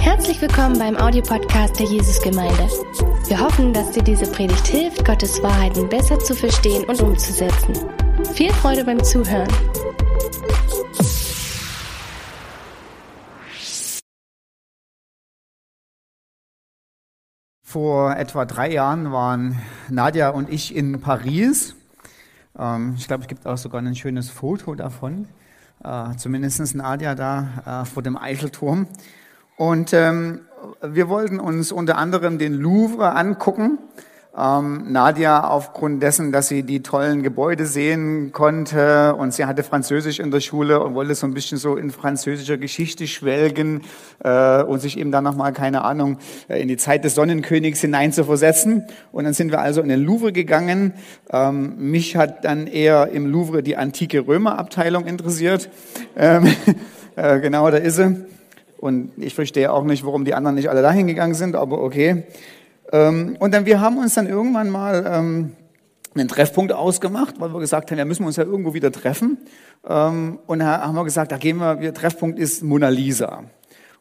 Herzlich willkommen beim Audiopodcast der Jesusgemeinde. Wir hoffen, dass dir diese Predigt hilft, Gottes Wahrheiten besser zu verstehen und umzusetzen. Viel Freude beim Zuhören. Vor etwa drei Jahren waren Nadja und ich in Paris. Ähm, ich glaube, es gibt auch sogar ein schönes Foto davon. Äh, Zumindest Nadja da äh, vor dem Eiffelturm. Und ähm, wir wollten uns unter anderem den Louvre angucken. Ähm, Nadia aufgrund dessen, dass sie die tollen Gebäude sehen konnte und sie hatte Französisch in der Schule und wollte so ein bisschen so in französischer Geschichte schwelgen äh, und sich eben dann nochmal, keine Ahnung, äh, in die Zeit des Sonnenkönigs hinein zu versetzen. Und dann sind wir also in den Louvre gegangen. Ähm, mich hat dann eher im Louvre die antike Römerabteilung interessiert. Ähm, äh, genau, da ist sie. Und ich verstehe auch nicht, warum die anderen nicht alle dahin gegangen sind, aber okay. Ähm, und dann, wir haben uns dann irgendwann mal ähm, einen Treffpunkt ausgemacht, weil wir gesagt haben, ja, müssen wir uns ja irgendwo wieder treffen. Ähm, und da haben wir gesagt, da gehen wir, der Treffpunkt ist Mona Lisa.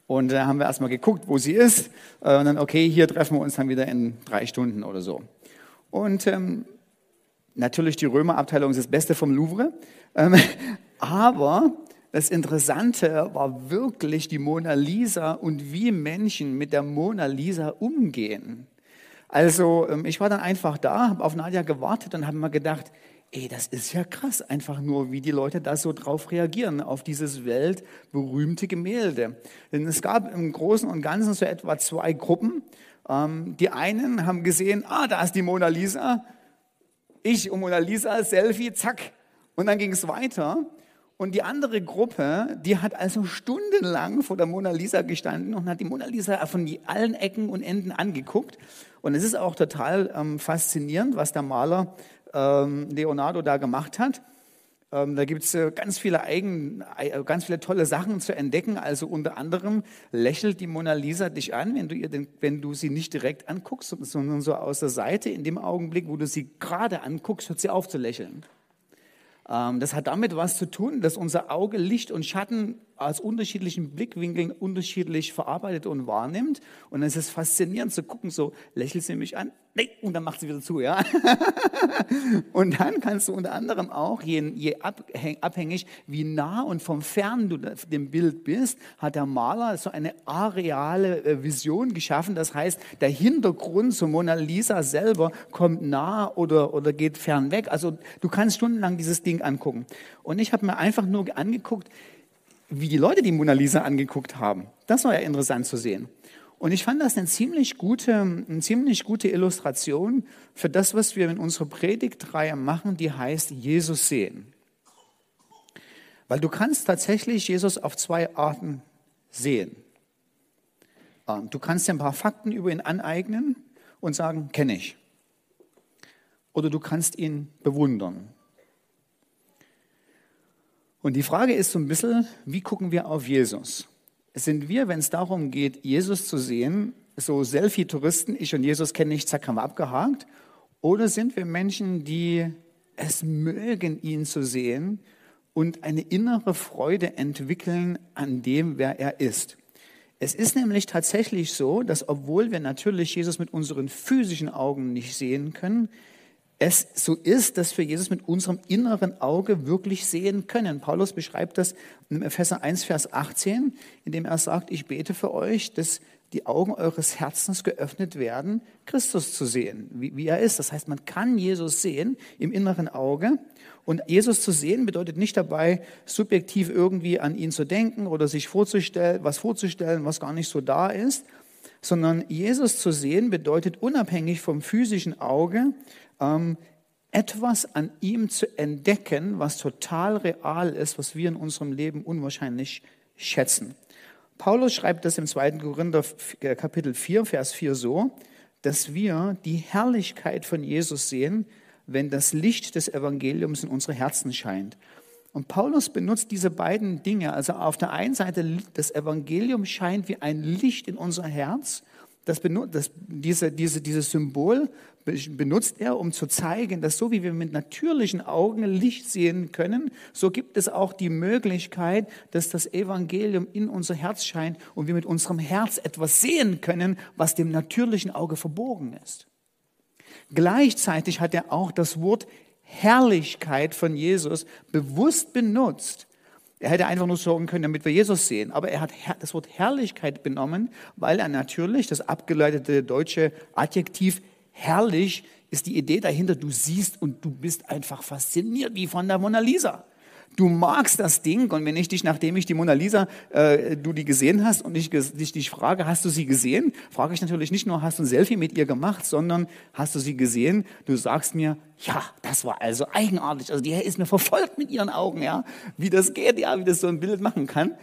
Und da haben wir erstmal geguckt, wo sie ist. Äh, und dann, okay, hier treffen wir uns dann wieder in drei Stunden oder so. Und ähm, natürlich die Römerabteilung ist das Beste vom Louvre. Ähm, aber das Interessante war wirklich die Mona Lisa und wie Menschen mit der Mona Lisa umgehen. Also ähm, ich war dann einfach da, habe auf Nadja gewartet und habe mir gedacht, ey, das ist ja krass, einfach nur, wie die Leute da so drauf reagieren, auf dieses weltberühmte Gemälde. Denn es gab im Großen und Ganzen so etwa zwei Gruppen. Ähm, die einen haben gesehen, ah, da ist die Mona Lisa. Ich und Mona Lisa, Selfie, zack. Und dann ging es weiter. Und die andere Gruppe, die hat also stundenlang vor der Mona Lisa gestanden und hat die Mona Lisa von allen Ecken und Enden angeguckt. Und es ist auch total ähm, faszinierend, was der Maler ähm, Leonardo da gemacht hat. Ähm, da gibt es äh, ganz viele eigen, äh, ganz viele tolle Sachen zu entdecken. Also unter anderem lächelt die Mona Lisa dich an, wenn du, ihr den, wenn du sie nicht direkt anguckst, sondern so aus der Seite. In dem Augenblick, wo du sie gerade anguckst, hört sie auf zu lächeln. Ähm, das hat damit was zu tun, dass unser Auge Licht und Schatten aus unterschiedlichen Blickwinkeln unterschiedlich verarbeitet und wahrnimmt. Und es ist faszinierend zu gucken, so lächelt sie mich an, nee, und dann macht sie wieder zu, ja. und dann kannst du unter anderem auch, je, je abhängig, wie nah und vom Fern du dem Bild bist, hat der Maler so eine areale äh, Vision geschaffen. Das heißt, der Hintergrund zur Mona Lisa selber kommt nah oder, oder geht fern weg. Also du kannst stundenlang dieses Ding angucken. Und ich habe mir einfach nur angeguckt, wie die Leute die Mona Lisa angeguckt haben. Das war ja interessant zu sehen. Und ich fand das eine ziemlich gute, eine ziemlich gute Illustration für das, was wir in unserer Predigtreihe machen, die heißt Jesus sehen. Weil du kannst tatsächlich Jesus auf zwei Arten sehen. Ähm, du kannst dir ein paar Fakten über ihn aneignen und sagen, kenne ich. Oder du kannst ihn bewundern. Und die Frage ist so ein bisschen, wie gucken wir auf Jesus? Sind wir, wenn es darum geht, Jesus zu sehen, so Selfie-Touristen, ich und Jesus kennen nicht, zack, haben wir abgehakt? Oder sind wir Menschen, die es mögen, ihn zu sehen und eine innere Freude entwickeln an dem, wer er ist? Es ist nämlich tatsächlich so, dass obwohl wir natürlich Jesus mit unseren physischen Augen nicht sehen können, es so ist, dass wir Jesus mit unserem inneren Auge wirklich sehen können. Paulus beschreibt das in Epheser 1, Vers 18, indem er sagt, ich bete für euch, dass die Augen eures Herzens geöffnet werden, Christus zu sehen, wie, wie er ist. Das heißt, man kann Jesus sehen im inneren Auge. Und Jesus zu sehen bedeutet nicht dabei, subjektiv irgendwie an ihn zu denken oder sich vorzustellen, was vorzustellen, was gar nicht so da ist, sondern Jesus zu sehen bedeutet unabhängig vom physischen Auge ähm, etwas an ihm zu entdecken, was total real ist, was wir in unserem Leben unwahrscheinlich schätzen. Paulus schreibt das im 2. Korinther äh, Kapitel 4, Vers 4 so, dass wir die Herrlichkeit von Jesus sehen, wenn das Licht des Evangeliums in unsere Herzen scheint. Und Paulus benutzt diese beiden Dinge. Also auf der einen Seite, das Evangelium scheint wie ein Licht in unser Herz das, das, diese, diese, dieses Symbol benutzt er, um zu zeigen, dass so wie wir mit natürlichen Augen Licht sehen können, so gibt es auch die Möglichkeit, dass das Evangelium in unser Herz scheint und wir mit unserem Herz etwas sehen können, was dem natürlichen Auge verborgen ist. Gleichzeitig hat er auch das Wort Herrlichkeit von Jesus bewusst benutzt, er hätte einfach nur sorgen können, damit wir Jesus sehen. Aber er hat das Wort Herrlichkeit benommen, weil er natürlich das abgeleitete deutsche Adjektiv herrlich ist die Idee dahinter, du siehst und du bist einfach fasziniert wie von der Mona Lisa. Du magst das Ding und wenn ich dich, nachdem ich die Mona Lisa, äh, du die gesehen hast und ich dich, dich frage, hast du sie gesehen, frage ich natürlich nicht nur, hast du ein Selfie mit ihr gemacht, sondern hast du sie gesehen? Du sagst mir, ja, das war also eigenartig. Also die ist mir verfolgt mit ihren Augen, ja, wie das geht, ja, wie das so ein Bild machen kann.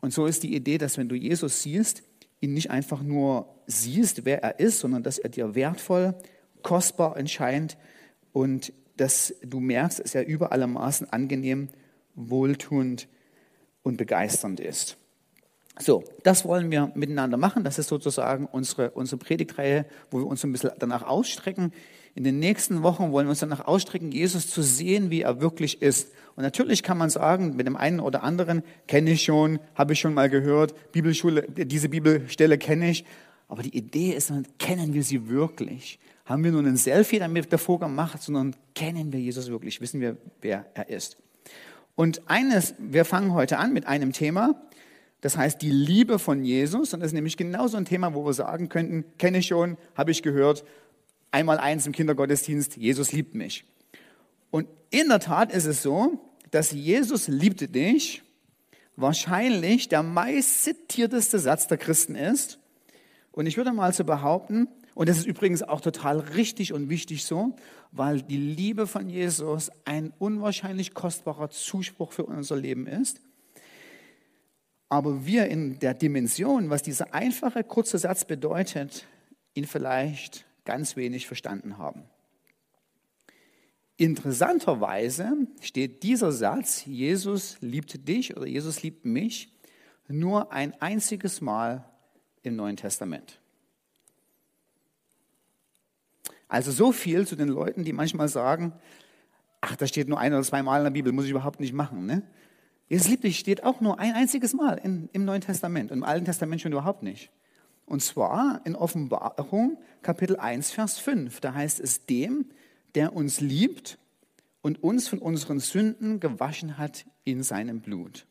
Und so ist die Idee, dass wenn du Jesus siehst, ihn nicht einfach nur siehst, wer er ist, sondern dass er dir wertvoll, kostbar erscheint und dass du merkst, dass er über alle Maßen angenehm wohltuend und begeisternd ist. So, das wollen wir miteinander machen. Das ist sozusagen unsere, unsere Predigtreihe, wo wir uns ein bisschen danach ausstrecken. In den nächsten Wochen wollen wir uns danach ausstrecken, Jesus zu sehen, wie er wirklich ist. Und natürlich kann man sagen, mit dem einen oder anderen kenne ich schon, habe ich schon mal gehört, Bibelschule, diese Bibelstelle kenne ich. Aber die Idee ist, kennen wir sie wirklich? Haben wir nur ein Selfie damit davor gemacht, sondern kennen wir Jesus wirklich? Wissen wir, wer er ist? Und eines, wir fangen heute an mit einem Thema, das heißt die Liebe von Jesus. Und das ist nämlich genau so ein Thema, wo wir sagen könnten, kenne ich schon, habe ich gehört, einmal eins im Kindergottesdienst, Jesus liebt mich. Und in der Tat ist es so, dass Jesus liebte dich wahrscheinlich der meist zitierteste Satz der Christen ist. Und ich würde mal so behaupten, und das ist übrigens auch total richtig und wichtig so, weil die Liebe von Jesus ein unwahrscheinlich kostbarer Zuspruch für unser Leben ist. Aber wir in der Dimension, was dieser einfache, kurze Satz bedeutet, ihn vielleicht ganz wenig verstanden haben. Interessanterweise steht dieser Satz, Jesus liebt dich oder Jesus liebt mich, nur ein einziges Mal im Neuen Testament. Also so viel zu den Leuten, die manchmal sagen, ach, da steht nur ein oder zwei Mal in der Bibel, muss ich überhaupt nicht machen. Ne? Jesus liebt dich steht auch nur ein einziges Mal in, im Neuen Testament, im Alten Testament schon überhaupt nicht. Und zwar in Offenbarung Kapitel 1, Vers 5. Da heißt es dem, der uns liebt und uns von unseren Sünden gewaschen hat in seinem Blut.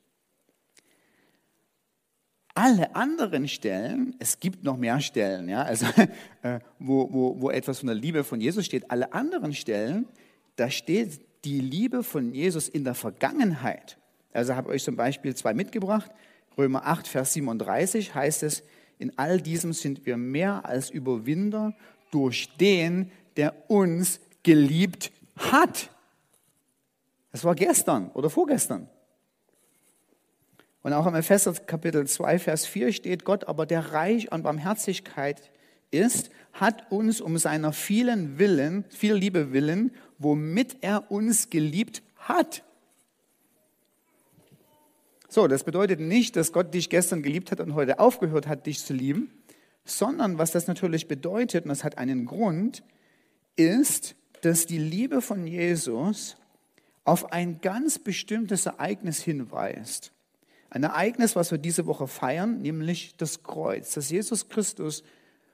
Alle anderen Stellen, es gibt noch mehr Stellen, ja, also äh, wo, wo, wo etwas von der Liebe von Jesus steht, alle anderen Stellen, da steht die Liebe von Jesus in der Vergangenheit. Also habe ich euch zum Beispiel zwei mitgebracht. Römer 8, Vers 37 heißt es, in all diesem sind wir mehr als Überwinder durch den, der uns geliebt hat. Das war gestern oder vorgestern. Und auch im Epheser Kapitel 2, Vers 4 steht, Gott aber der reich an Barmherzigkeit ist, hat uns um seiner vielen Willen, viel Liebe willen, womit er uns geliebt hat. So, das bedeutet nicht, dass Gott dich gestern geliebt hat und heute aufgehört hat, dich zu lieben, sondern was das natürlich bedeutet, und das hat einen Grund, ist, dass die Liebe von Jesus auf ein ganz bestimmtes Ereignis hinweist. Ein Ereignis, was wir diese Woche feiern, nämlich das Kreuz, dass Jesus Christus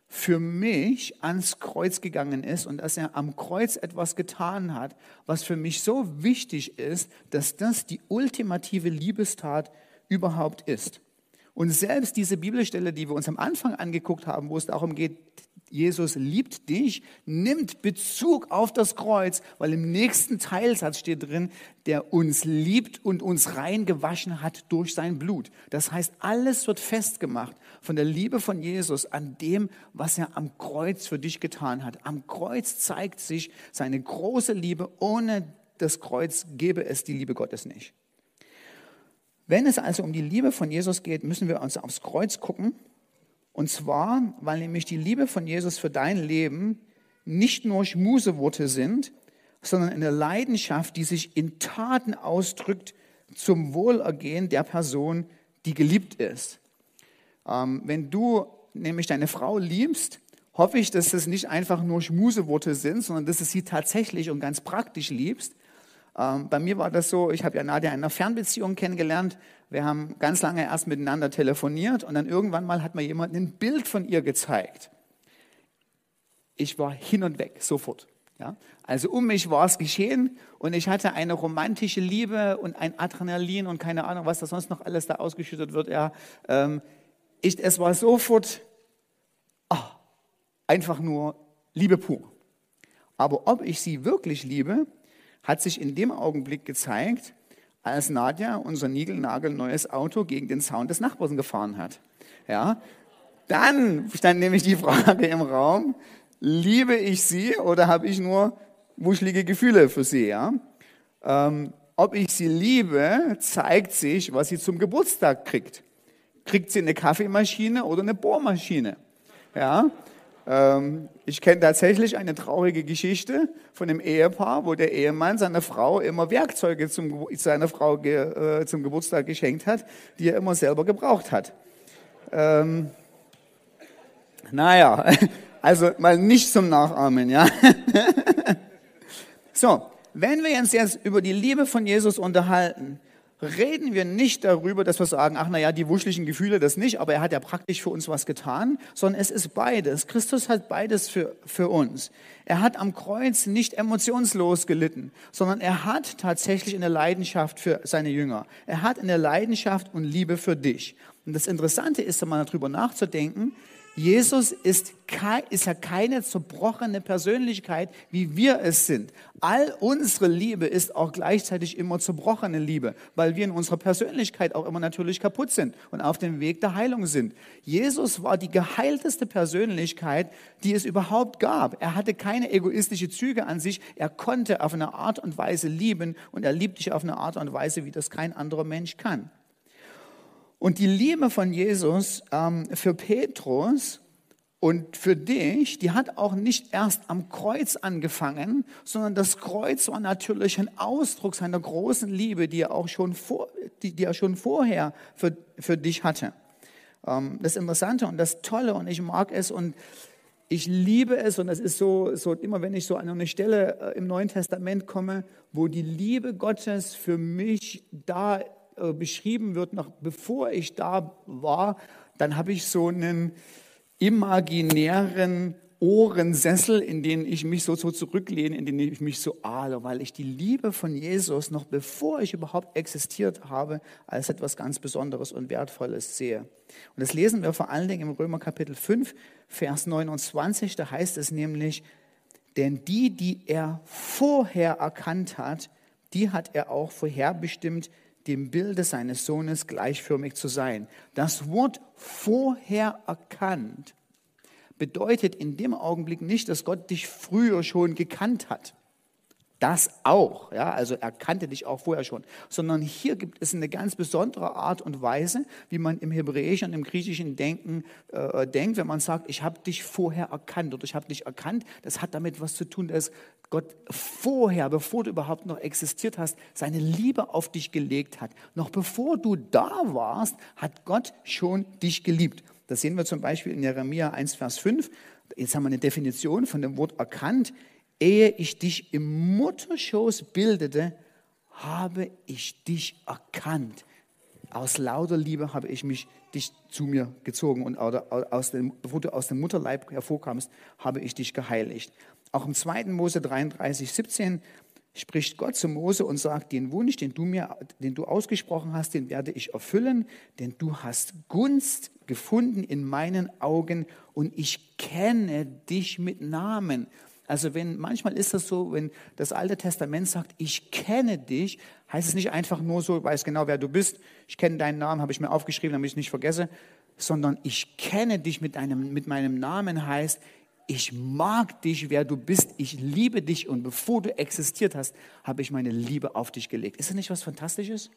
für mich ans Kreuz gegangen ist und dass er am Kreuz etwas getan hat, was für mich so wichtig ist, dass das die ultimative Liebestat überhaupt ist. Und selbst diese Bibelstelle, die wir uns am Anfang angeguckt haben, wo es darum geht, Jesus liebt dich, nimmt Bezug auf das Kreuz, weil im nächsten Teilsatz steht drin, der uns liebt und uns rein gewaschen hat durch sein Blut. Das heißt, alles wird festgemacht von der Liebe von Jesus an dem, was er am Kreuz für dich getan hat. Am Kreuz zeigt sich seine große Liebe. Ohne das Kreuz gäbe es die Liebe Gottes nicht. Wenn es also um die Liebe von Jesus geht, müssen wir uns aufs Kreuz gucken und zwar, weil nämlich die Liebe von Jesus für dein Leben nicht nur Schmuseworte sind, sondern eine Leidenschaft, die sich in Taten ausdrückt zum Wohlergehen der Person, die geliebt ist. Ähm, wenn du nämlich deine Frau liebst, hoffe ich, dass das nicht einfach nur Schmuseworte sind, sondern dass du sie tatsächlich und ganz praktisch liebst. Ähm, bei mir war das so, ich habe ja Nadja in einer Fernbeziehung kennengelernt. Wir haben ganz lange erst miteinander telefoniert und dann irgendwann mal hat mir jemand ein Bild von ihr gezeigt. Ich war hin und weg, sofort. Ja? Also um mich war es geschehen und ich hatte eine romantische Liebe und ein Adrenalin und keine Ahnung, was da sonst noch alles da ausgeschüttet wird. Ja, ähm, ich, es war sofort oh, einfach nur Liebe pur. Aber ob ich sie wirklich liebe, hat sich in dem Augenblick gezeigt, als Nadja unser niegelnagelneues Auto gegen den Zaun des Nachbarn gefahren hat. Ja, dann stand nämlich die Frage im Raum, liebe ich sie oder habe ich nur wuschelige Gefühle für sie? Ja? Ähm, ob ich sie liebe, zeigt sich, was sie zum Geburtstag kriegt. Kriegt sie eine Kaffeemaschine oder eine Bohrmaschine? Ja? Ähm, ich kenne tatsächlich eine traurige Geschichte von einem Ehepaar, wo der Ehemann seiner Frau immer Werkzeuge zum, seiner Frau ge, äh, zum Geburtstag geschenkt hat, die er immer selber gebraucht hat. Ähm, naja, also mal nicht zum Nachahmen, ja. so, wenn wir uns jetzt über die Liebe von Jesus unterhalten, reden wir nicht darüber, dass wir sagen, ach naja, die wuschlichen Gefühle, das nicht, aber er hat ja praktisch für uns was getan, sondern es ist beides. Christus hat beides für, für uns. Er hat am Kreuz nicht emotionslos gelitten, sondern er hat tatsächlich eine Leidenschaft für seine Jünger. Er hat eine Leidenschaft und Liebe für dich. Und das Interessante ist, mal darüber nachzudenken, Jesus ist, ist ja keine zerbrochene Persönlichkeit, wie wir es sind. All unsere Liebe ist auch gleichzeitig immer zerbrochene Liebe, weil wir in unserer Persönlichkeit auch immer natürlich kaputt sind und auf dem Weg der Heilung sind. Jesus war die geheilteste Persönlichkeit, die es überhaupt gab. Er hatte keine egoistische Züge an sich. Er konnte auf eine Art und Weise lieben und er liebt dich auf eine Art und Weise, wie das kein anderer Mensch kann. Und die Liebe von Jesus ähm, für Petrus und für dich, die hat auch nicht erst am Kreuz angefangen, sondern das Kreuz war natürlich ein Ausdruck seiner großen Liebe, die er auch schon, vor, die, die er schon vorher für, für dich hatte. Ähm, das Interessante und das Tolle und ich mag es und ich liebe es und das ist so, so immer wenn ich so an eine Stelle äh, im Neuen Testament komme, wo die Liebe Gottes für mich da äh, beschrieben wird, noch bevor ich da war, dann habe ich so einen imaginären Ohrensessel, in den ich mich so, so zurücklehne, in den ich mich so ahle, weil ich die Liebe von Jesus noch bevor ich überhaupt existiert habe, als etwas ganz Besonderes und Wertvolles sehe. Und das lesen wir vor allen Dingen im Römer Kapitel 5, Vers 29, da heißt es nämlich, denn die, die er vorher erkannt hat, die hat er auch vorherbestimmt, dem Bilde seines Sohnes gleichförmig zu sein. Das Wort vorher erkannt bedeutet in dem Augenblick nicht, dass Gott dich früher schon gekannt hat. Das auch, ja, also er kannte dich auch vorher schon, sondern hier gibt es eine ganz besondere Art und Weise, wie man im Hebräischen und im Griechischen Denken äh, denkt, wenn man sagt, ich habe dich vorher erkannt oder ich habe dich erkannt. Das hat damit was zu tun, dass Gott vorher, bevor du überhaupt noch existiert hast, seine Liebe auf dich gelegt hat. Noch bevor du da warst, hat Gott schon dich geliebt. Das sehen wir zum Beispiel in Jeremia 1, Vers 5. Jetzt haben wir eine Definition von dem Wort erkannt ehe ich dich im Mutterschoß bildete, habe ich dich erkannt. Aus lauter Liebe habe ich mich dich zu mir gezogen und aus dem, bevor du aus dem Mutterleib hervorkamst, habe ich dich geheiligt. Auch im 2. Mose 33, 17 spricht Gott zu Mose und sagt, den Wunsch, den du mir, den du ausgesprochen hast, den werde ich erfüllen, denn du hast Gunst gefunden in meinen Augen und ich kenne dich mit Namen. Also wenn manchmal ist das so, wenn das Alte Testament sagt, ich kenne dich, heißt es nicht einfach nur so, ich weiß genau, wer du bist, ich kenne deinen Namen, habe ich mir aufgeschrieben, damit ich es nicht vergesse, sondern ich kenne dich mit, deinem, mit meinem Namen heißt, ich mag dich, wer du bist, ich liebe dich und bevor du existiert hast, habe ich meine Liebe auf dich gelegt. Ist das nicht was Fantastisches?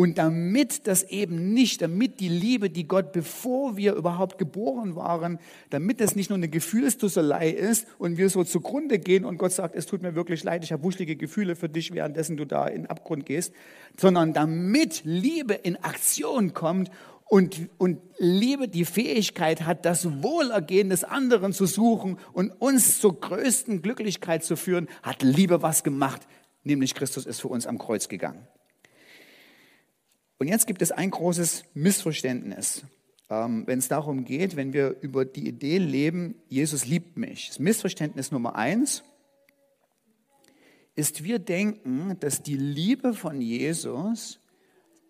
Und damit das eben nicht, damit die Liebe, die Gott, bevor wir überhaupt geboren waren, damit das nicht nur eine Gefühlsdusselei ist und wir so zugrunde gehen und Gott sagt, es tut mir wirklich leid, ich habe wuschlige Gefühle für dich, währenddessen du da in den Abgrund gehst, sondern damit Liebe in Aktion kommt und, und Liebe die Fähigkeit hat, das Wohlergehen des anderen zu suchen und uns zur größten Glücklichkeit zu führen, hat Liebe was gemacht, nämlich Christus ist für uns am Kreuz gegangen. Und jetzt gibt es ein großes Missverständnis, ähm, wenn es darum geht, wenn wir über die Idee leben, Jesus liebt mich. Das Missverständnis Nummer eins ist, wir denken, dass die Liebe von Jesus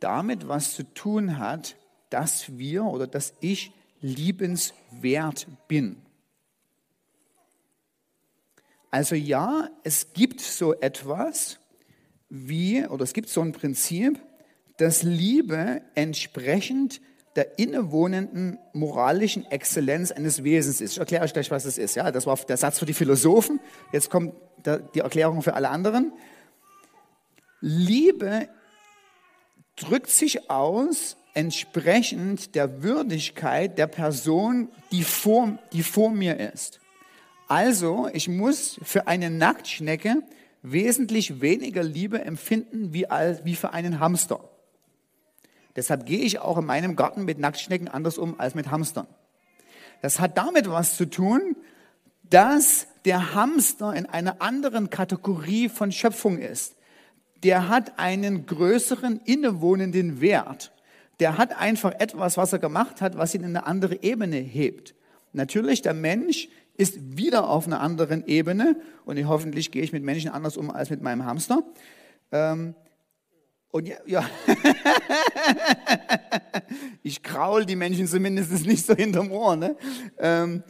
damit was zu tun hat, dass wir oder dass ich liebenswert bin. Also ja, es gibt so etwas wie, oder es gibt so ein Prinzip, dass Liebe entsprechend der innewohnenden moralischen Exzellenz eines Wesens ist. Ich erkläre euch gleich, was es ist. Ja, das war der Satz für die Philosophen. Jetzt kommt die Erklärung für alle anderen. Liebe drückt sich aus entsprechend der Würdigkeit der Person, die vor, die vor mir ist. Also, ich muss für eine Nacktschnecke wesentlich weniger Liebe empfinden wie, als, wie für einen Hamster. Deshalb gehe ich auch in meinem Garten mit Nacktschnecken anders um als mit Hamstern. Das hat damit was zu tun, dass der Hamster in einer anderen Kategorie von Schöpfung ist. Der hat einen größeren innewohnenden Wert der hat einfach etwas, was er gemacht hat, was ihn in eine andere Ebene hebt. Natürlich, der Mensch ist wieder auf einer anderen Ebene und ich, hoffentlich gehe ich mit Menschen anders um als mit meinem Hamster. Ähm, und ja, ja. ich kraul die Menschen zumindest nicht so hinterm Ohr. Ne? Ähm,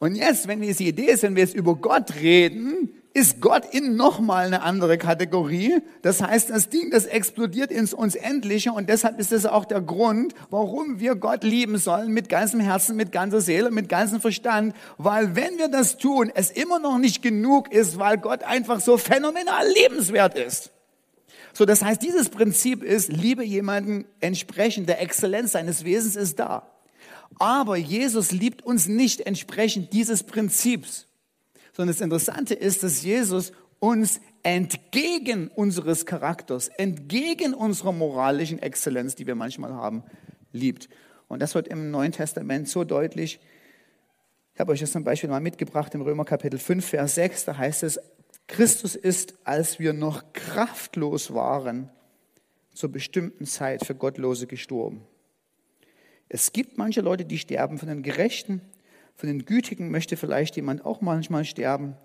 und jetzt, wenn die Idee ist, wenn wir jetzt über Gott reden, ist Gott in nochmal eine andere Kategorie. Das heißt, das Ding, das explodiert ins Unendliche und deshalb ist es auch der Grund, warum wir Gott lieben sollen mit ganzem Herzen, mit ganzer Seele, mit ganzem Verstand. Weil wenn wir das tun, es immer noch nicht genug ist, weil Gott einfach so phänomenal liebenswert ist. So, das heißt, dieses Prinzip ist, liebe jemanden entsprechend der Exzellenz seines Wesens ist da. Aber Jesus liebt uns nicht entsprechend dieses Prinzips sondern das Interessante ist, dass Jesus uns entgegen unseres Charakters, entgegen unserer moralischen Exzellenz, die wir manchmal haben, liebt. Und das wird im Neuen Testament so deutlich. Ich habe euch das zum Beispiel mal mitgebracht im Römer Kapitel 5, Vers 6. Da heißt es, Christus ist, als wir noch kraftlos waren, zur bestimmten Zeit für Gottlose gestorben. Es gibt manche Leute, die sterben für den Gerechten von den Gütigen möchte vielleicht jemand auch manchmal sterben.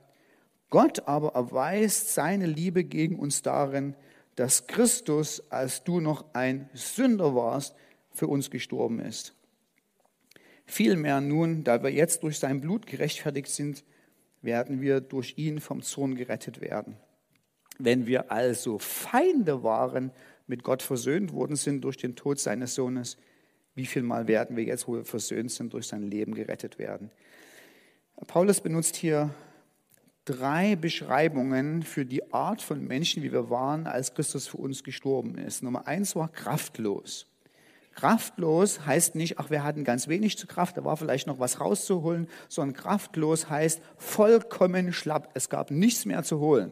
Gott aber erweist seine Liebe gegen uns darin, dass Christus, als du noch ein Sünder warst, für uns gestorben ist. Vielmehr nun, da wir jetzt durch sein Blut gerechtfertigt sind, werden wir durch ihn vom Zorn gerettet werden. Wenn wir also Feinde waren, mit Gott versöhnt worden sind durch den Tod seines Sohnes, wie viel Mal werden wir jetzt, wo wir versöhnt sind, durch sein Leben gerettet werden? Paulus benutzt hier drei Beschreibungen für die Art von Menschen, wie wir waren, als Christus für uns gestorben ist. Nummer eins war kraftlos. Kraftlos heißt nicht, ach, wir hatten ganz wenig zu Kraft, da war vielleicht noch was rauszuholen, sondern kraftlos heißt vollkommen schlapp. Es gab nichts mehr zu holen.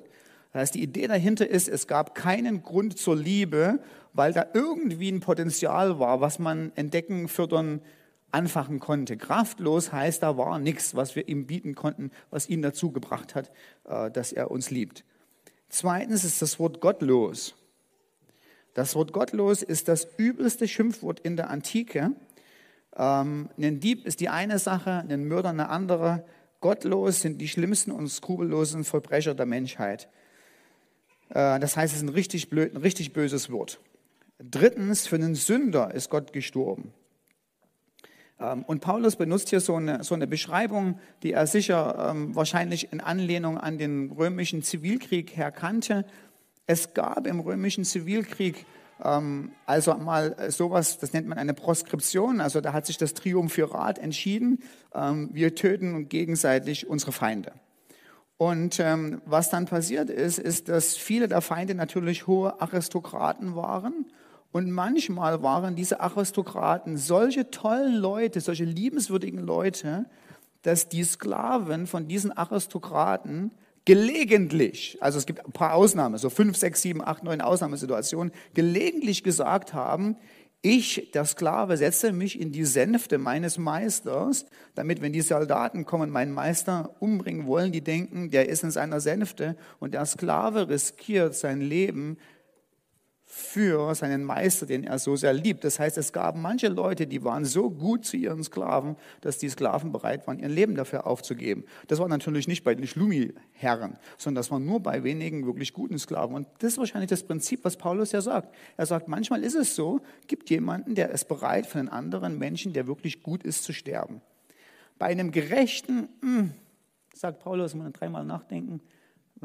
Das heißt, die Idee dahinter ist, es gab keinen Grund zur Liebe, weil da irgendwie ein Potenzial war, was man entdecken, fördern, anfachen konnte. Kraftlos heißt, da war nichts, was wir ihm bieten konnten, was ihn dazu gebracht hat, äh, dass er uns liebt. Zweitens ist das Wort gottlos. Das Wort gottlos ist das übelste Schimpfwort in der Antike. Ähm, ein Dieb ist die eine Sache, ein Mörder eine andere. Gottlos sind die schlimmsten und skrupellosen Verbrecher der Menschheit. Äh, das heißt, es ist ein richtig, blöd, ein richtig böses Wort. Drittens, für einen Sünder ist Gott gestorben. Ähm, und Paulus benutzt hier so eine, so eine Beschreibung, die er sicher ähm, wahrscheinlich in Anlehnung an den römischen Zivilkrieg her kannte. Es gab im römischen Zivilkrieg ähm, also mal sowas, das nennt man eine Proskription, also da hat sich das Triumphirat entschieden, ähm, wir töten gegenseitig unsere Feinde. Und ähm, was dann passiert ist, ist, dass viele der Feinde natürlich hohe Aristokraten waren. Und manchmal waren diese Aristokraten solche tollen Leute, solche liebenswürdigen Leute, dass die Sklaven von diesen Aristokraten gelegentlich, also es gibt ein paar Ausnahmen, so fünf, sechs, sieben, acht, neun Ausnahmesituationen, gelegentlich gesagt haben, Ich, der Sklave, setze mich in die Sänfte meines Meisters, damit, wenn die Soldaten kommen, meinen Meister umbringen wollen, die denken, der ist in seiner Sänfte und der Sklave riskiert sein Leben für seinen Meister, den er so sehr liebt. Das heißt, es gab manche Leute, die waren so gut zu ihren Sklaven, dass die Sklaven bereit waren, ihr Leben dafür aufzugeben. Das war natürlich nicht bei den Schlummi-Herren, sondern das war nur bei wenigen wirklich guten Sklaven. Und das ist wahrscheinlich das Prinzip, was Paulus ja sagt. Er sagt, manchmal ist es so, gibt jemanden, der ist bereit, für einen anderen Menschen, der wirklich gut ist, zu sterben. Bei einem Gerechten, mh, hm, sagt Paulus, muss man dreimal nachdenken,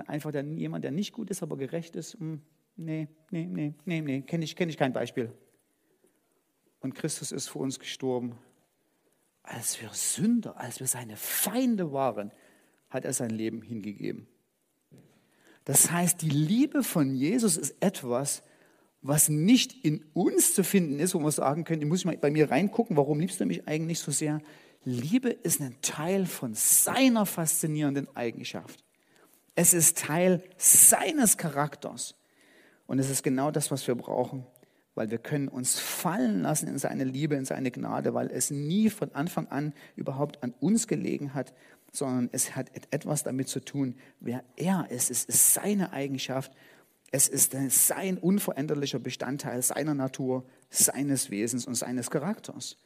einfach der, jemand, der nicht gut ist, aber gerecht ist, mh, hm, nee, nee, nee, nee, nee, kenne ich, kenn ich kein Beispiel. Und Christus ist für uns gestorben. Als wir Sünder, als wir seine Feinde waren, hat er sein Leben hingegeben. Das heißt, die Liebe von Jesus ist etwas, was nicht in uns zu finden ist, wo man sagen könnte, ich muss mal bei mir reingucken, warum liebst du mich eigentlich so sehr? Liebe ist ein Teil von seiner faszinierenden Eigenschaft. Es ist Teil seines Charakters. Und es ist genau das, was wir brauchen, weil wir können uns fallen lassen in seine Liebe, in seine Gnade, weil es nie von Anfang an überhaupt an uns gelegen hat, sondern es hat etwas damit zu tun, wer er ist. Es ist seine Eigenschaft, es ist sein unveränderlicher Bestandteil seiner Natur, seines Wesens und seines Charakters.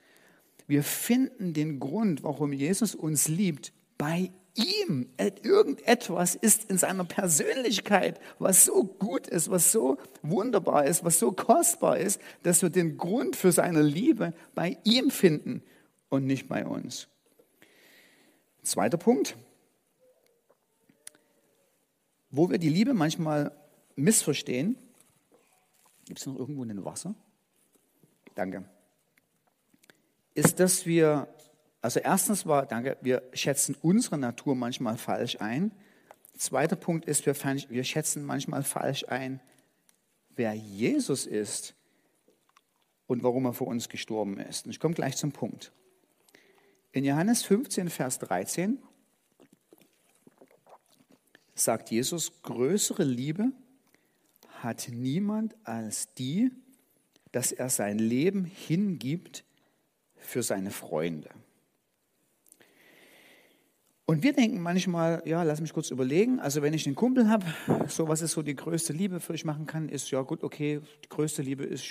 Wir finden den Grund, warum Jesus uns liebt, bei ihm. Irgendetwas ist in seiner Persönlichkeit, was so gut ist, was so wunderbar ist, was so kostbar ist, dass wir den Grund für seine Liebe bei ihm finden und nicht bei uns. Zweiter Punkt, wo wir die Liebe manchmal missverstehen. Gibt es noch irgendwo ein Wasser? Danke. Ist, dass wir also erstens war, danke, wir schätzen unsere Natur manchmal falsch ein. Zweiter Punkt ist, wir, wir schätzen manchmal falsch ein, wer Jesus ist und warum er für uns gestorben ist. Und ich komme gleich zum Punkt. In Johannes 15, Vers 13 sagt Jesus, größere Liebe hat niemand als die, dass er sein Leben hingibt für seine Freunde. Und wir denken manchmal, ja, lass mich kurz überlegen. Also wenn ich einen Kumpel habe, so was ist so die größte Liebe für ich machen kann, ist ja gut, okay, die größte Liebe ist,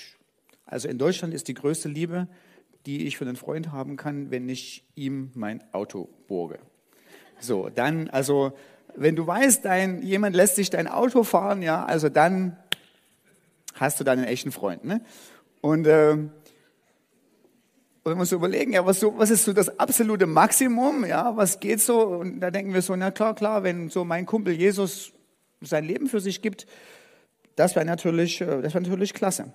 also in Deutschland ist die größte Liebe, die ich für einen Freund haben kann, wenn ich ihm mein Auto borge. So, dann, also wenn du weißt, dein, jemand lässt sich dein Auto fahren, ja, also dann hast du deinen echten Freund. Ne? Und äh, wenn wir uns überlegen, ja, was, so, was ist so das absolute Maximum, ja, was geht so? Und da denken wir so, na klar, klar, wenn so mein Kumpel Jesus sein Leben für sich gibt, das wäre natürlich, äh, das wäre natürlich klasse.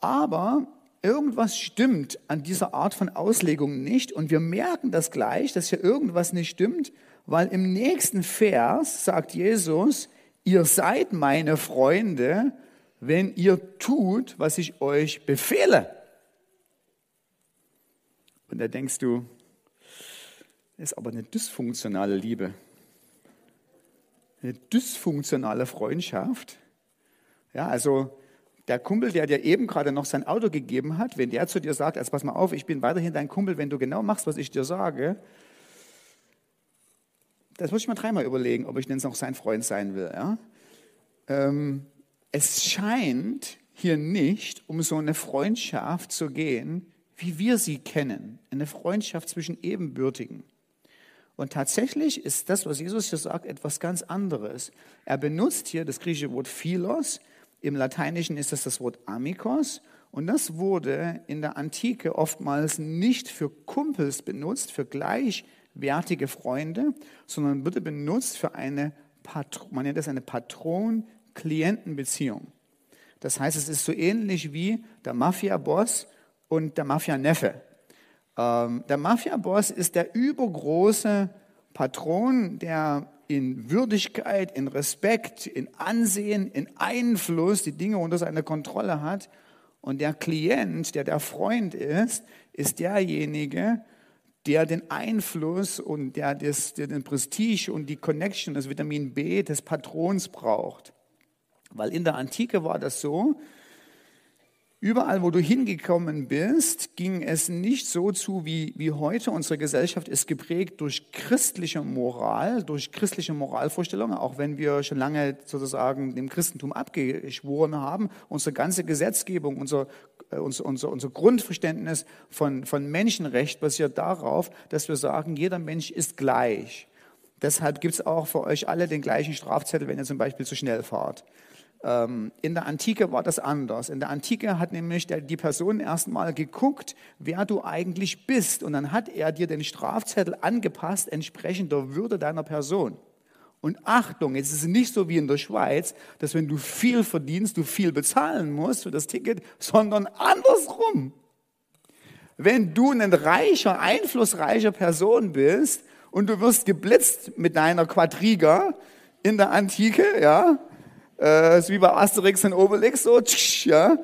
Aber irgendwas stimmt an dieser Art von Auslegung nicht und wir merken das gleich, dass hier irgendwas nicht stimmt, weil im nächsten Vers sagt Jesus, ihr seid meine Freunde, wenn ihr tut, was ich euch befehle. Und da denkst du, das ist aber eine dysfunktionale Liebe. Eine dysfunktionale Freundschaft. Ja, also der Kumpel, der dir eben gerade noch sein Auto gegeben hat, wenn der zu dir sagt, also pass mal auf, ich bin weiterhin dein Kumpel, wenn du genau machst, was ich dir sage, das muss ich mal dreimal überlegen, ob ich denn noch sein Freund sein will. Ja? Ähm, es scheint hier nicht um so eine Freundschaft zu gehen, wie wir sie kennen, eine Freundschaft zwischen Ebenbürtigen. Und tatsächlich ist das, was Jesus hier sagt, etwas ganz anderes. Er benutzt hier das griechische Wort Philos, im Lateinischen ist das das Wort Amikos, und das wurde in der Antike oftmals nicht für Kumpels benutzt, für gleichwertige Freunde, sondern wurde benutzt für eine, Patron, man nennt das eine Patron-Klienten-Beziehung. Das heißt, es ist so ähnlich wie der Mafia-Boss und der Mafia-Neffe. Ähm, der Mafia-Boss ist der übergroße Patron, der in Würdigkeit, in Respekt, in Ansehen, in Einfluss die Dinge unter seiner Kontrolle hat. Und der Klient, der der Freund ist, ist derjenige, der den Einfluss und der, das, der den Prestige und die Connection, das Vitamin B des Patrons braucht. Weil in der Antike war das so, Überall, wo du hingekommen bist, ging es nicht so zu wie, wie heute. Unsere Gesellschaft ist geprägt durch christliche Moral, durch christliche Moralvorstellungen, auch wenn wir schon lange sozusagen dem Christentum abgeschworen haben. Unsere ganze Gesetzgebung, unser, äh, unser, unser, unser Grundverständnis von, von Menschenrecht basiert darauf, dass wir sagen, jeder Mensch ist gleich. Deshalb gibt es auch für euch alle den gleichen Strafzettel, wenn ihr zum Beispiel zu schnell fahrt. Ähm, in der Antike war das anders. In der Antike hat nämlich die Person erstmal geguckt, wer du eigentlich bist. Und dann hat er dir den Strafzettel angepasst, entsprechend der Würde deiner Person. Und Achtung, jetzt ist es nicht so wie in der Schweiz, dass wenn du viel verdienst, du viel bezahlen musst für das Ticket, sondern andersrum. Wenn du ein reicher, einflussreicher Person bist und du wirst geblitzt mit deiner Quadriga in der Antike, ja, äh, ist wie bei Asterix und Obelix, so, tsch, ja.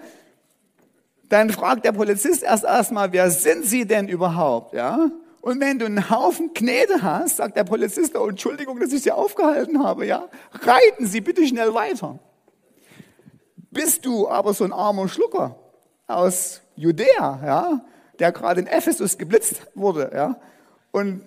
Dann fragt der Polizist erst erstmal, wer sind Sie denn überhaupt, ja? Und wenn du einen Haufen Knete hast, sagt der Polizist, oh, Entschuldigung, dass ich Sie aufgehalten habe, ja? Reiten Sie bitte schnell weiter. Bist du aber so ein armer Schlucker aus Judäa, ja? Der gerade in Ephesus geblitzt wurde, ja? Und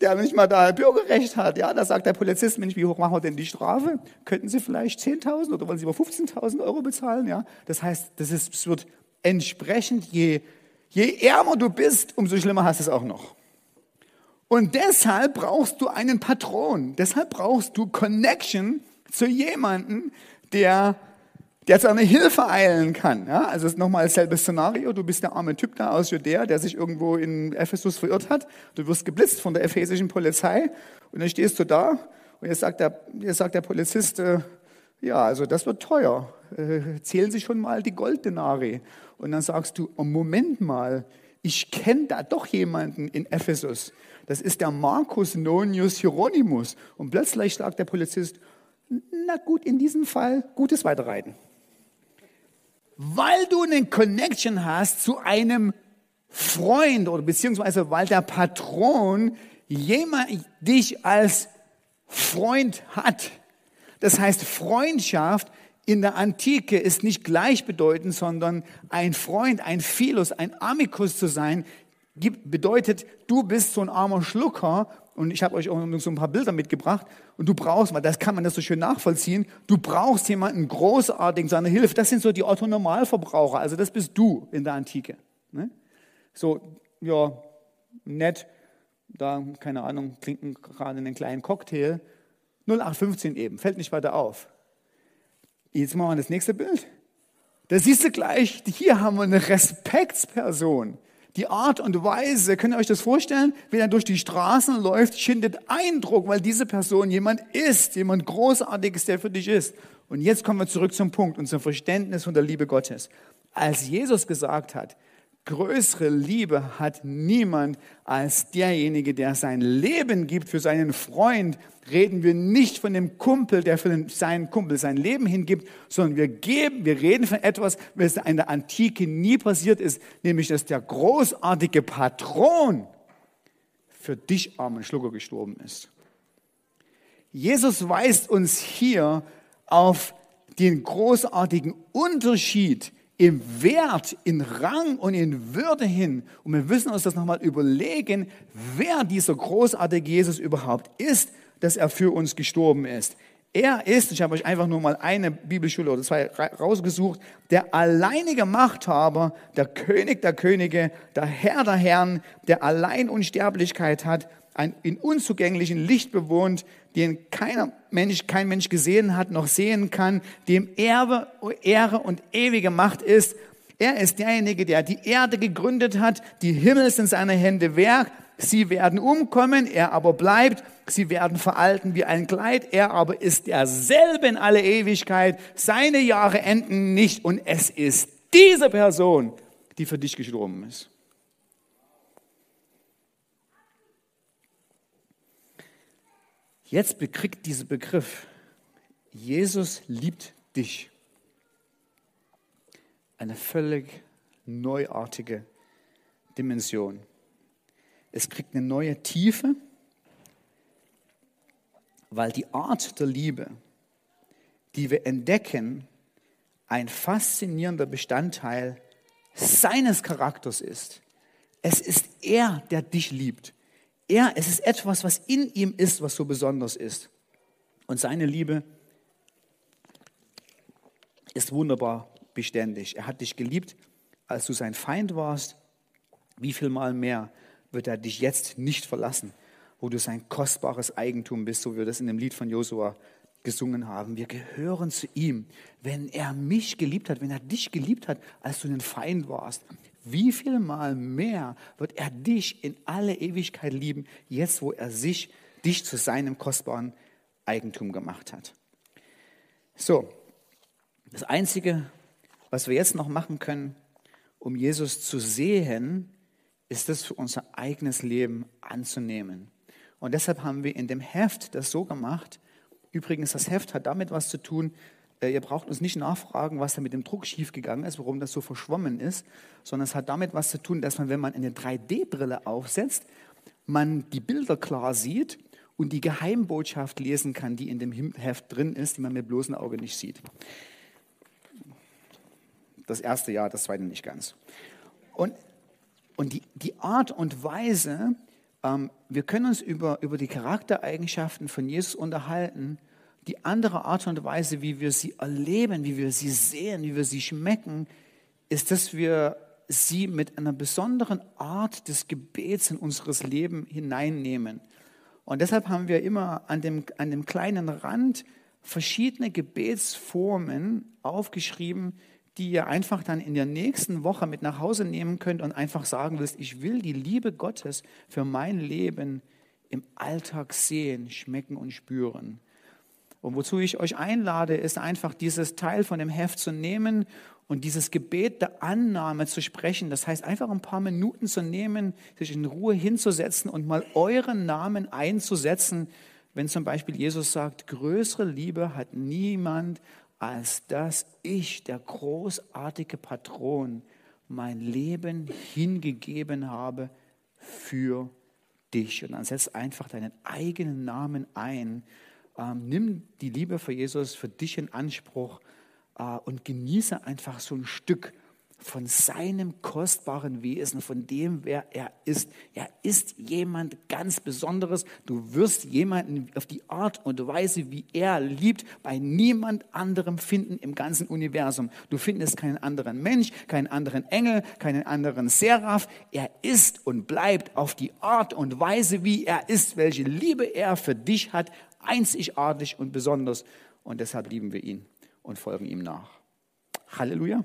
der nicht mal da Bürgerrecht hat. Ja, da sagt der Polizist, Mensch, wie hoch machen wir denn die Strafe? Könnten Sie vielleicht 10.000 oder wollen Sie über 15.000 Euro bezahlen? Ja, das heißt, das ist, es wird entsprechend, je, je ärmer du bist, umso schlimmer hast du es auch noch. Und deshalb brauchst du einen Patron. Deshalb brauchst du Connection zu jemandem, der der zu einer Hilfe eilen kann. Ja, also es ist nochmal dasselbe Szenario. Du bist der arme Typ da aus Judäa, der sich irgendwo in Ephesus verirrt hat. Du wirst geblitzt von der ephesischen Polizei und dann stehst du da und jetzt sagt der, jetzt sagt der Polizist, äh, ja, also das wird teuer. Äh, zählen Sie schon mal die Golddenari. Und dann sagst du, oh, Moment mal, ich kenne da doch jemanden in Ephesus. Das ist der Markus Nonius Hieronymus. Und plötzlich sagt der Polizist, na gut, in diesem Fall gutes Weiterreiten weil du eine Connection hast zu einem Freund oder beziehungsweise weil der Patron jemand dich als Freund hat. Das heißt, Freundschaft in der Antike ist nicht gleichbedeutend, sondern ein Freund, ein Philos, ein Amicus zu sein, bedeutet, du bist so ein armer Schlucker und ich habe euch auch so ein paar Bilder mitgebracht und du brauchst, weil das kann man das so schön nachvollziehen, du brauchst jemanden großartigen, seine Hilfe. Das sind so die Otto-Normalverbraucher, also das bist du in der Antike. Ne? So, ja, nett, da, keine Ahnung, trinken gerade einen kleinen Cocktail. 0815 eben, fällt nicht weiter auf. Jetzt machen wir das nächste Bild. Da siehst du gleich, hier haben wir eine Respektsperson die Art und Weise, könnt ihr euch das vorstellen, wie er durch die Straßen läuft, schindet Eindruck, weil diese Person jemand ist, jemand Großartiges, der für dich ist. Und jetzt kommen wir zurück zum Punkt und zum Verständnis von der Liebe Gottes. Als Jesus gesagt hat, Größere Liebe hat niemand als derjenige, der sein Leben gibt für seinen Freund. Reden wir nicht von dem Kumpel, der für seinen Kumpel sein Leben hingibt, sondern wir geben, wir reden von etwas, was in der Antike nie passiert ist, nämlich dass der großartige Patron für dich armen Schlucker gestorben ist. Jesus weist uns hier auf den großartigen Unterschied im Wert, in Rang und in Würde hin. Und wir müssen uns das nochmal überlegen, wer dieser großartige Jesus überhaupt ist, dass er für uns gestorben ist. Er ist, ich habe euch einfach nur mal eine Bibelschule oder zwei rausgesucht, der alleinige Machthaber, der König der Könige, der Herr der Herren, der allein Unsterblichkeit hat, ein in unzugänglichen Licht bewohnt, den keiner Mensch, kein Mensch gesehen hat, noch sehen kann, dem Erbe, Ehre und ewige Macht ist. Er ist derjenige, der die Erde gegründet hat, die Himmel sind seine Hände Werk. Sie werden umkommen, er aber bleibt. Sie werden veralten wie ein Kleid, er aber ist derselbe in alle Ewigkeit. Seine Jahre enden nicht und es ist diese Person, die für dich gestorben ist. Jetzt bekriegt dieser Begriff, Jesus liebt dich, eine völlig neuartige Dimension. Es kriegt eine neue Tiefe, weil die Art der Liebe, die wir entdecken, ein faszinierender Bestandteil seines Charakters ist. Es ist er, der dich liebt. Er, es ist etwas, was in ihm ist, was so besonders ist. Und seine Liebe ist wunderbar beständig. Er hat dich geliebt, als du sein Feind warst. Wie viel mal mehr wird er dich jetzt nicht verlassen, wo du sein kostbares Eigentum bist, so wie wir das in dem Lied von Josua gesungen haben. Wir gehören zu ihm. Wenn er mich geliebt hat, wenn er dich geliebt hat, als du ein Feind warst, wie viel mal mehr wird er dich in alle Ewigkeit lieben, jetzt wo er sich, dich zu seinem kostbaren Eigentum gemacht hat. So, das Einzige, was wir jetzt noch machen können, um Jesus zu sehen, ist es für unser eigenes Leben anzunehmen. Und deshalb haben wir in dem Heft das so gemacht, Übrigens, das Heft hat damit was zu tun, äh, ihr braucht uns nicht nachfragen, was da mit dem Druck schiefgegangen ist, warum das so verschwommen ist, sondern es hat damit was zu tun, dass man, wenn man eine 3D-Brille aufsetzt, man die Bilder klar sieht und die Geheimbotschaft lesen kann, die in dem Heft drin ist, die man mit bloßem Auge nicht sieht. Das erste Jahr, das zweite nicht ganz. Und, und die, die Art und Weise, wir können uns über, über die Charaktereigenschaften von Jesus unterhalten. Die andere Art und Weise, wie wir sie erleben, wie wir sie sehen, wie wir sie schmecken, ist, dass wir sie mit einer besonderen Art des Gebets in unseres Leben hineinnehmen. Und deshalb haben wir immer an dem, an dem kleinen Rand verschiedene Gebetsformen aufgeschrieben, die ihr einfach dann in der nächsten Woche mit nach Hause nehmen könnt und einfach sagen willst, ich will die Liebe Gottes für mein Leben im Alltag sehen, schmecken und spüren. Und wozu ich euch einlade, ist einfach dieses Teil von dem Heft zu nehmen und dieses Gebet der Annahme zu sprechen. Das heißt, einfach ein paar Minuten zu nehmen, sich in Ruhe hinzusetzen und mal euren Namen einzusetzen. Wenn zum Beispiel Jesus sagt, größere Liebe hat niemand als dass ich, der großartige Patron, mein Leben hingegeben habe für dich. Und dann setz einfach deinen eigenen Namen ein. Ähm, nimm die Liebe für Jesus für dich in Anspruch äh, und genieße einfach so ein Stück von seinem kostbaren Wesen, von dem, wer er ist. Er ist jemand ganz Besonderes. Du wirst jemanden auf die Art und Weise, wie er liebt, bei niemand anderem finden im ganzen Universum. Du findest keinen anderen Mensch, keinen anderen Engel, keinen anderen Seraph. Er ist und bleibt auf die Art und Weise, wie er ist, welche Liebe er für dich hat, einzigartig und besonders. Und deshalb lieben wir ihn und folgen ihm nach. Halleluja.